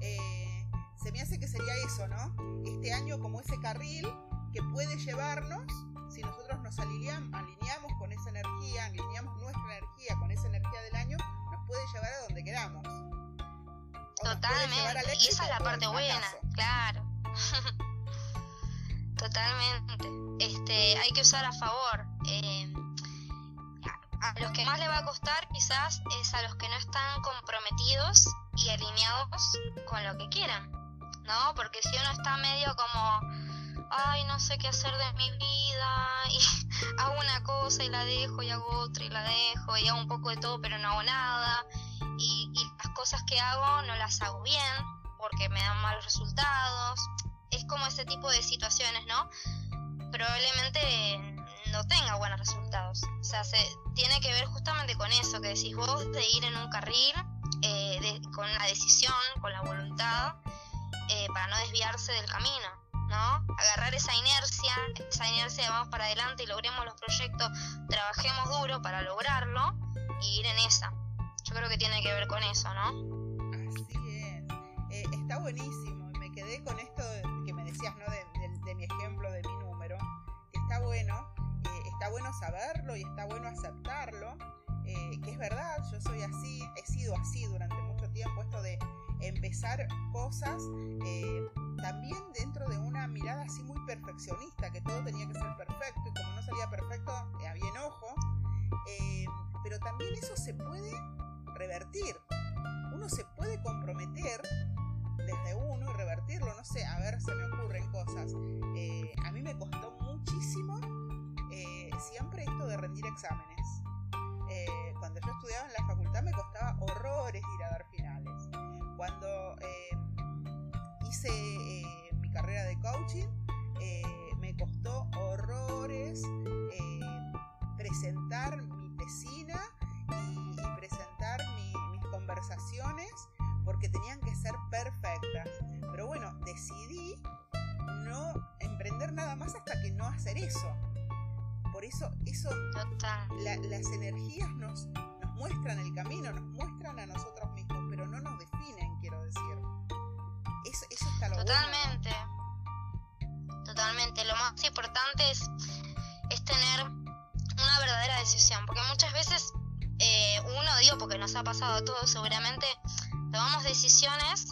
Eh, se me hace que sería eso, ¿no? Este año como ese carril que puede llevarnos, si nosotros nos alineamos, alineamos con esa energía, alineamos nuestra energía con esa energía del año, nos puede llevar a donde queramos. Totalmente. y esa es la parte buena, claro. Totalmente. Este, hay que usar a favor. Eh, a los que más le va a costar quizás es a los que no están comprometidos y alineados con lo que quieran, ¿no? Porque si uno está medio como, ay, no sé qué hacer de mi vida y hago una cosa y la dejo y hago otra y la dejo y hago un poco de todo pero no hago nada y, las cosas que hago no las hago bien porque me dan malos resultados. Es como ese tipo de situaciones, ¿no? Probablemente no tenga buenos resultados. O sea, se, tiene que ver justamente con eso que decís vos, de ir en un carril, eh, con la decisión, con la voluntad, eh, para no desviarse del camino, ¿no? Agarrar esa inercia, esa inercia de vamos para adelante y logremos los proyectos, trabajemos duro para lograrlo y ir en esa. Yo creo que tiene que ver con eso, ¿no? Así es. Eh, está buenísimo. Me quedé con esto que me decías, ¿no? de mi ejemplo, de mi número. Está bueno está bueno saberlo y está bueno aceptarlo, eh, que es verdad, yo soy así, he sido así durante mucho tiempo, esto de empezar cosas eh, también dentro de una mirada así muy perfeccionista, que todo tenía que ser perfecto y como no salía perfecto, eh, había enojo, pero también eso se puede revertir, uno se puede comprometer desde uno y revertirlo, no sé, a ver, se me ocurren cosas. a mí me costó muchísimo siempre esto de rendir exámenes. Eh, cuando yo estudiaba en la facultad me costaba horrores ir a dar finales. Cuando em, hice eh, mi carrera de coaching, eh, me costó horrores presentar mi tesina y, presentar mis conversaciones porque tenían que ser perfectas. Pero bueno, decidí no emprender nada más hasta que no hacer eso. Por eso, eso las energías nos, nos muestran el camino, nos muestran a nosotros mismos, pero no nos definen, quiero decir. Eso, eso está lo Totalmente. Totalmente. Lo más importante es, es tener una verdadera decisión, porque muchas veces eh, uno, digo, porque nos ha pasado a todos seguramente, tomamos decisiones,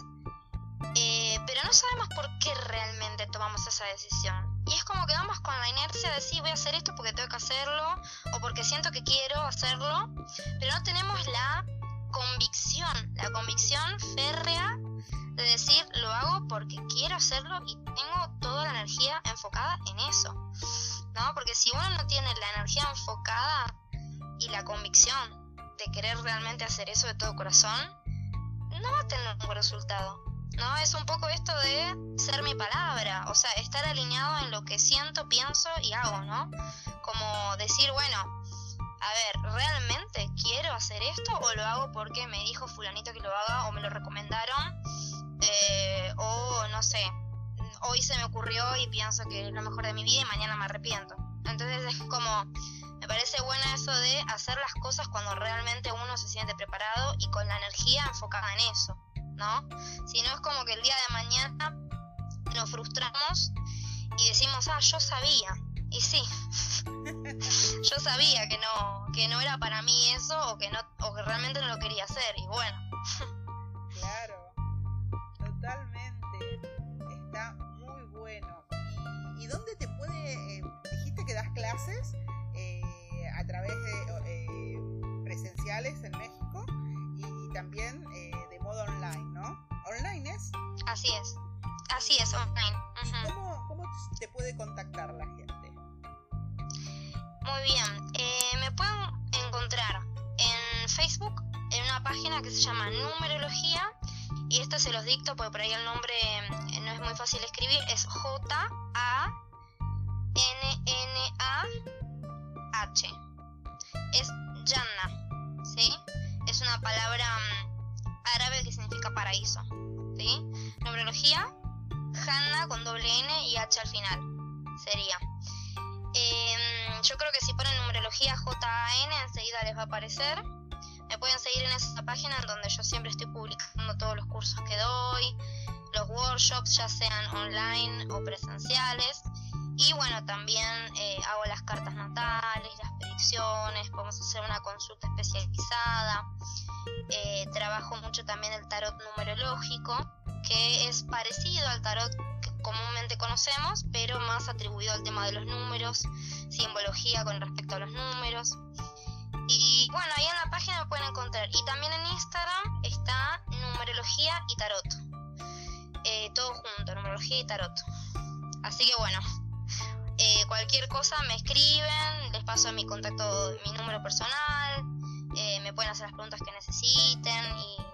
eh, pero no sabemos por qué realmente tomamos esa decisión. Y es como que vamos con la inercia de sí, voy a hacer esto porque tengo que hacerlo, o porque siento que quiero hacerlo, pero no tenemos la convicción, la convicción férrea de decir, lo hago porque quiero hacerlo y tengo toda la energía enfocada en eso. ¿No? Porque si uno no tiene la energía enfocada y la convicción de querer realmente hacer eso de todo corazón, no va a tener un buen resultado. ¿No? Es un poco esto de ser mi palabra, o sea, estar alineado en lo que siento, pienso y hago, ¿no? Como decir, bueno, a ver, ¿realmente quiero hacer esto o lo hago porque me dijo fulanito que lo haga o me lo recomendaron? Eh, o no sé, hoy se me ocurrió y pienso que es lo mejor de mi vida y mañana me arrepiento. Entonces es como, me parece bueno eso de hacer las cosas cuando realmente uno se siente preparado y con la energía enfocada en eso. ¿No? Si no es como que el día de mañana nos frustramos y decimos, ah, yo sabía. Y sí, yo sabía que no, que no era para mí eso o que no, o que realmente no lo quería hacer. Y bueno. claro, totalmente. Está muy bueno. ¿Y, dónde te puede, eh, dijiste que das clases eh, a través de eh, presenciales en México y también online, ¿no? ¿Online es? Así es. Así es, online. cómo, te puede contactar la gente? Muy bien. Eh, me pueden encontrar en Facebook en una página que se llama Numerología. Y esto se los dicto porque por ahí el nombre eh, no es muy fácil de escribir. Es J-A-N-N-A-H. Es Janna. ¿Sí? Es una palabra mm, árabe que significa paraíso. ¿sí? Numerología, Hanna con doble N y H al final. Sería. Em, yo creo que si ponen numerología JAN enseguida les va a aparecer. Me pueden seguir en esa página en donde yo siempre estoy publicando todos los cursos que doy, los workshops, ya sean online o presenciales. Y bueno, también eh, hago las cartas natales, las predicciones, podemos hacer una consulta especializada. Eh, trabajo mucho también el tarot numerológico, que es parecido al tarot que comúnmente conocemos, pero más atribuido al tema de los números, simbología con respecto a los números. Y bueno, ahí en la página me pueden encontrar. Y también en Instagram está numerología y tarot. Eh, todo junto, numerología y tarot. Así que bueno, eh, cualquier cosa me escriben, les paso mi contacto, mi número personal, eh, me pueden hacer las preguntas que necesiten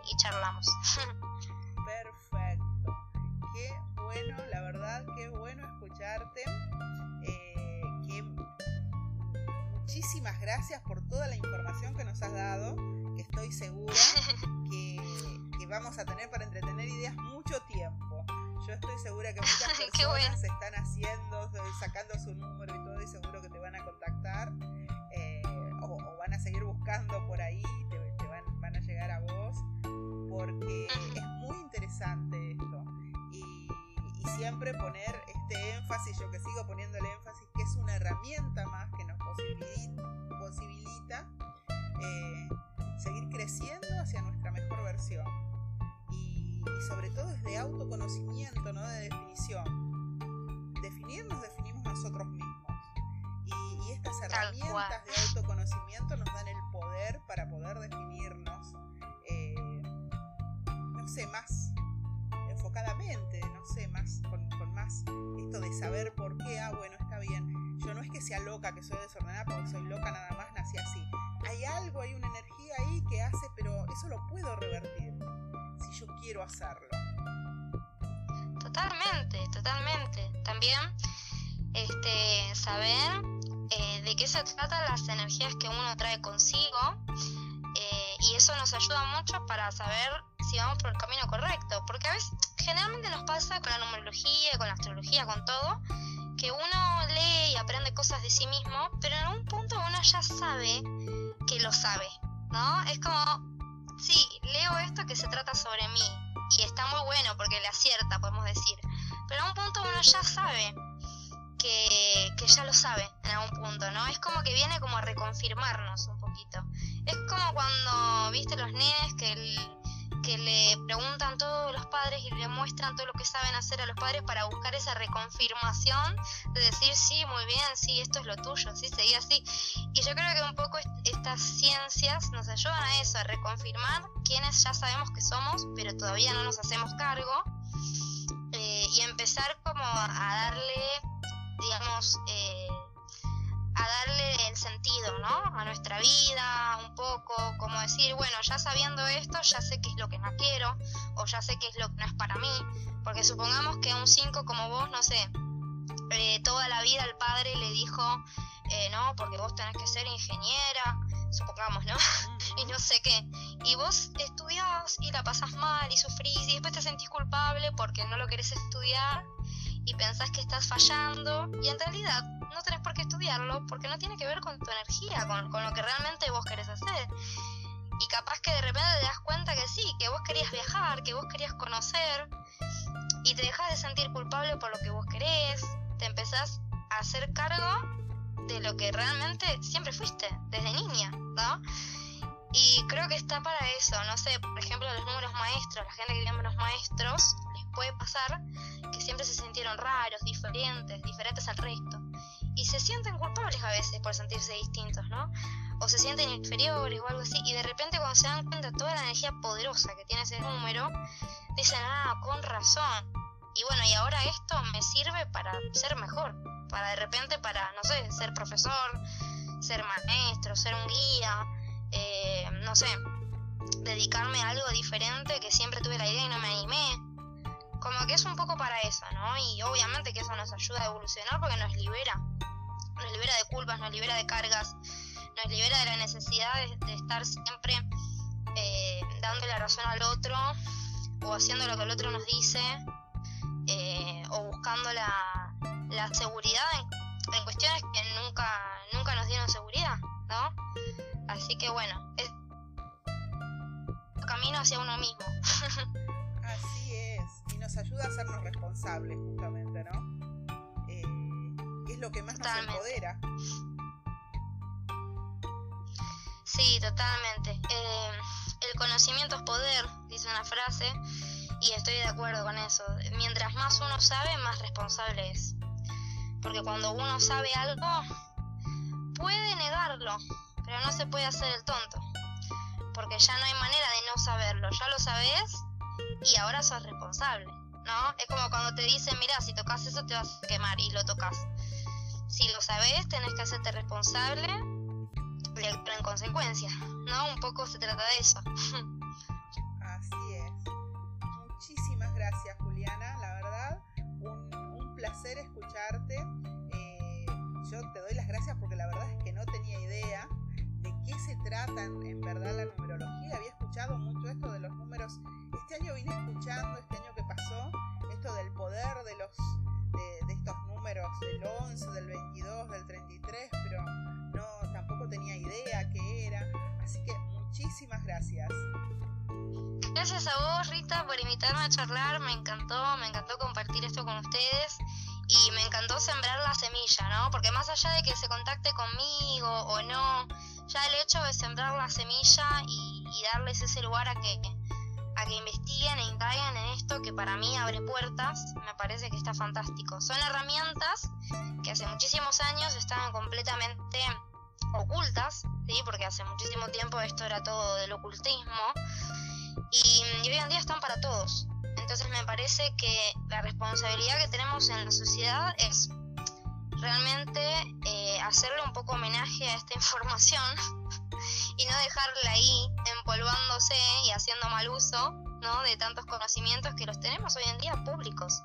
y, charlamos. Perfecto. Qué bueno, la verdad, qué bueno escucharte. Gracias por toda la información que nos has dado, que estoy segura que, que vamos a tener para entretener ideas mucho tiempo. Yo estoy segura que muchas personas se están haciendo, sacando su número y todo, y seguro que te van a contactar eh, o, van a seguir buscando por ahí, te, van, a llegar a vos, porque es muy interesante esto. Y, siempre poner este énfasis, yo que sigo poniendo el énfasis, que es una herramienta más que nos posibilita, eh, seguir creciendo hacia nuestra mejor versión y sobre todo es de autoconocimiento, no de definición. Definirnos definimos nosotros mismos. Y, estas herramientas de autoconocimiento nos dan el poder para poder definirnos, eh, no sé, más no sé, más con, más esto de saber por qué, ah, bueno, está bien. Yo no es que sea loca, que soy desordenada, porque soy loca nada más, nací así. Hay algo, hay una energía eso lo puedo revertir si yo quiero hacerlo. Totalmente, totalmente. También este, saber eh, de qué se tratan las energías que uno trae consigo eh, y eso nos ayuda mucho para saber si vamos por el camino correcto, porque a veces generalmente nos pasa con la numerología, con la astrología, con todo, que uno lee y aprende cosas de sí mismo, pero en un punto uno ya sabe que lo sabe, ¿no? Es como, sí, leo esto que se trata sobre mí y está muy bueno porque le acierta, podemos decir, pero en un punto uno ya sabe que, que ya lo sabe en algún punto, ¿no? Es como que viene como a reconfirmarnos un poquito. Es como cuando, viste, los nenes que el, que le preguntan todos los padres y le muestran todo lo que saben hacer a los padres para buscar esa reconfirmación de decir, sí, muy bien, sí, esto es lo tuyo, sí, seguí así. Y yo creo que un poco estas ciencias nos ayudan a eso, a reconfirmar quienes ya sabemos que somos, pero todavía no nos hacemos cargo, eh, y empezar como a darle, digamos, eh, a darle el sentido, ¿no? A nuestra vida, un poco, como decir, bueno, ya sabiendo esto, ya sé qué es lo que no quiero, o ya sé qué es lo que no es para mí, porque supongamos que un 5 como vos, no sé, eh, toda la vida el padre le dijo, eh, no, porque vos tenés que ser ingeniera, supongamos, ¿no? y no sé qué. Y vos estudiás y la pasás mal y sufrís y después te sentís culpable porque no lo querés estudiar y pensás que estás fallando y en realidad no tenés por qué estudiarlo porque no tiene que ver con tu energía, con, con lo que realmente vos querés hacer. Y capaz que de repente te das cuenta que sí, que vos querías viajar, que vos querías conocer y te dejas de sentir culpable por lo que vos querés, te empezás a hacer cargo de lo que realmente siempre fuiste, desde niña, ¿no? Y creo que está para eso, no sé, por ejemplo, los números maestros, la gente que tiene números maestros, les puede pasar siempre se sintieron raros, diferentes, diferentes al resto. Y se sienten culpables a veces por sentirse distintos, ¿no? O se sienten inferiores o algo así. Y de repente cuando se dan cuenta toda la energía poderosa que tiene ese número, dicen, ah, con razón. Y bueno, y ahora esto me sirve para ser mejor. Para de repente, para, no sé, ser profesor, ser maestro, ser un guía eh, no sé, dedicarme a algo diferente que siempre tuve la idea y no me animé. Como que es un poco para eso, ¿no? Y obviamente que eso nos ayuda a evolucionar porque nos libera. Nos libera de culpas, nos libera de cargas, nos libera de la necesidad de, estar siempre eh, dándole la razón al otro o haciendo lo que el otro nos dice eh, o buscando la, seguridad en, cuestiones que nunca, nunca nos dieron seguridad, ¿no? Así que bueno, es camino hacia uno mismo. Así nos ayuda a hacernos responsables justamente, ¿no? Eh, es lo que más nos empodera. Sí, totalmente. Eh, el conocimiento es poder, dice una frase, y estoy de acuerdo con eso. Mientras más uno sabe, más responsable es. Porque cuando uno sabe algo, puede negarlo, pero no se puede hacer el tonto, porque ya no hay manera de no saberlo, ya lo sabes y ahora sos responsable, ¿no? Es como cuando te dicen, mira, si tocas eso te vas a quemar y lo tocas. Si lo sabes, tenés que hacerte responsable y en consecuencia, ¿no? Un poco se trata de eso. Así es. Muchísimas gracias, Juliana, la verdad, un, un placer escucharte. Eh, yo te doy las gracias porque la verdad es que no tenía idea qué se trata en, verdad la numerología. Escuchado mucho esto de los números. Este año vine escuchando, este año que pasó, esto del poder de los de, estos números del 11, del 22, del 33, pero no tampoco tenía idea qué era. Así que muchísimas gracias. Gracias a vos, Rita, por invitarme a charlar. Me encantó, me encantó compartir esto con ustedes y me encantó sembrar la semilla, ¿no? Porque más allá de que se contacte conmigo o no, ya el hecho de sembrar la semilla y, darles ese lugar a que, a que investiguen e indaguen en esto que para mí abre puertas, me parece que está fantástico. Son herramientas que hace muchísimos años estaban completamente ocultas, ¿sí? porque hace muchísimo tiempo esto era todo del ocultismo, y, y hoy en día están para todos. Entonces me parece que la responsabilidad que tenemos en la sociedad es realmente eh, hacerle un poco homenaje a esta información y no dejarla ahí desempolvándose y haciendo mal uso ¿no? de tantos conocimientos que los tenemos hoy en día públicos.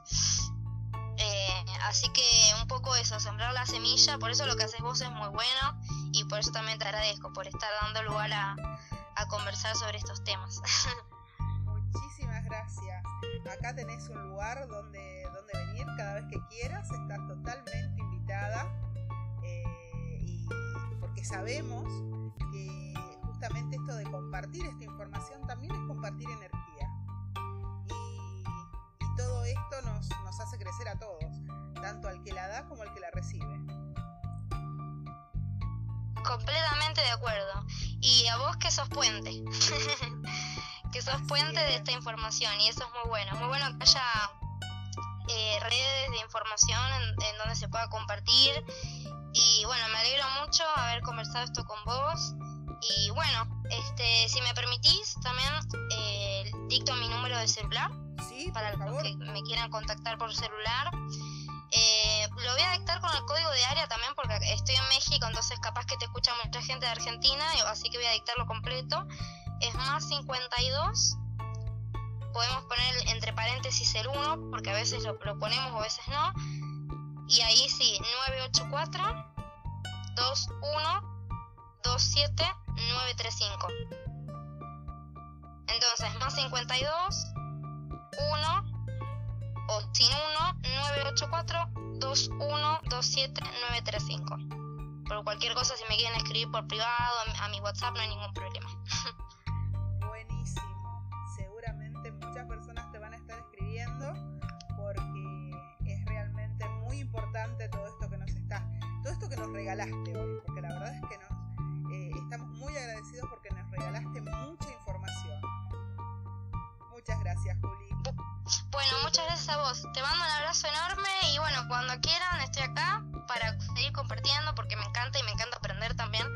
Eh, así que un poco eso, sembrar la semilla, por eso lo que haces vos es muy bueno y por eso también te agradezco por estar dando lugar a, a conversar sobre estos temas. Muchísimas gracias. Acá tenés un lugar donde, donde venir cada vez que quieras, estás totalmente eh, y porque sabemos que justamente esto de compartir esta información también es compartir energía. Y, y todo esto nos, nos hace crecer a todos, tanto al que la da como al que la recibe. Completamente de acuerdo. Y a vos que sos puente. que sos puente de esta información y eso es muy bueno. Muy bueno que haya eh, redes de información en, donde se pueda compartir. Y bueno, me alegro mucho haber conversado esto con vos. Y bueno, este, si me permitís, también eh, dicto mi número de celular. Sí, para los que me quieran contactar por celular. Eh, lo voy a dictar con el código de área también porque estoy en México, entonces capaz que te escucha mucha gente de Argentina, así que voy a dictarlo completo. Es más 52. Podemos poner entre paréntesis el 1 porque a veces lo, ponemos o a veces no. Y ahí sí, 984 21 27 935. Entonces, más 52 1 o sin 1 984 2127 935. Por cualquier cosa, si me quieren escribir por privado a mi WhatsApp, no hay ningún problema. regalaste hoy, porque la verdad es que nos eh, estamos muy agradecidos porque nos regalaste mucha información. Muchas gracias, Juli. Bueno, muchas gracias a vos. Te mando un abrazo enorme y bueno, cuando quieran estoy acá para seguir compartiendo porque me encanta y me encanta aprender también.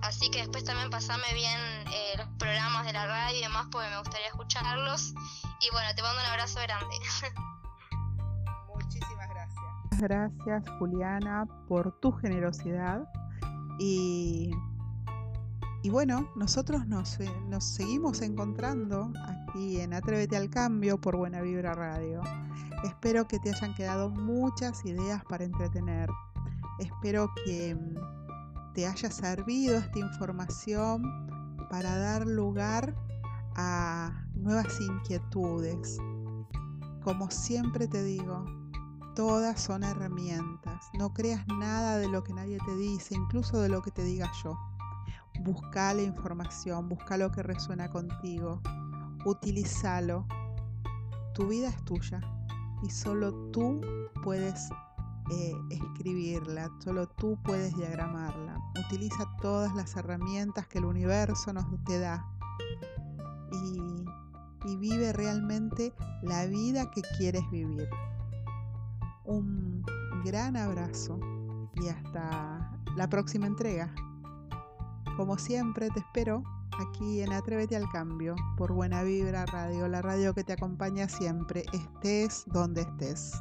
Así que después también pasame bien eh, los programas de la radio y demás porque me gustaría escucharlos. Y bueno, te mando un abrazo grande. Gracias Juliana por tu generosidad y y bueno, nosotros nos, eh, nos, seguimos encontrando aquí en Atrévete al Cambio por Buena Vibra Radio. Espero que te hayan quedado muchas ideas para entretener. Espero que mm, te haya servido esta información para dar lugar a nuevas inquietudes. Como siempre te digo, todas son herramientas. No creas nada de lo que nadie te dice, incluso de lo que te diga yo. Busca la información, busca lo que resuena contigo, utilízalo. Tu vida es tuya y solo tú puedes eh, escribirla, solo tú puedes diagramarla. Utiliza todas las herramientas que el universo nos te da y, y vive realmente la vida que quieres vivir. Un gran abrazo y hasta la próxima entrega. Como siempre, te espero aquí en Atrévete al Cambio por Buena Vibra Radio, la radio que te acompaña siempre, estés donde estés.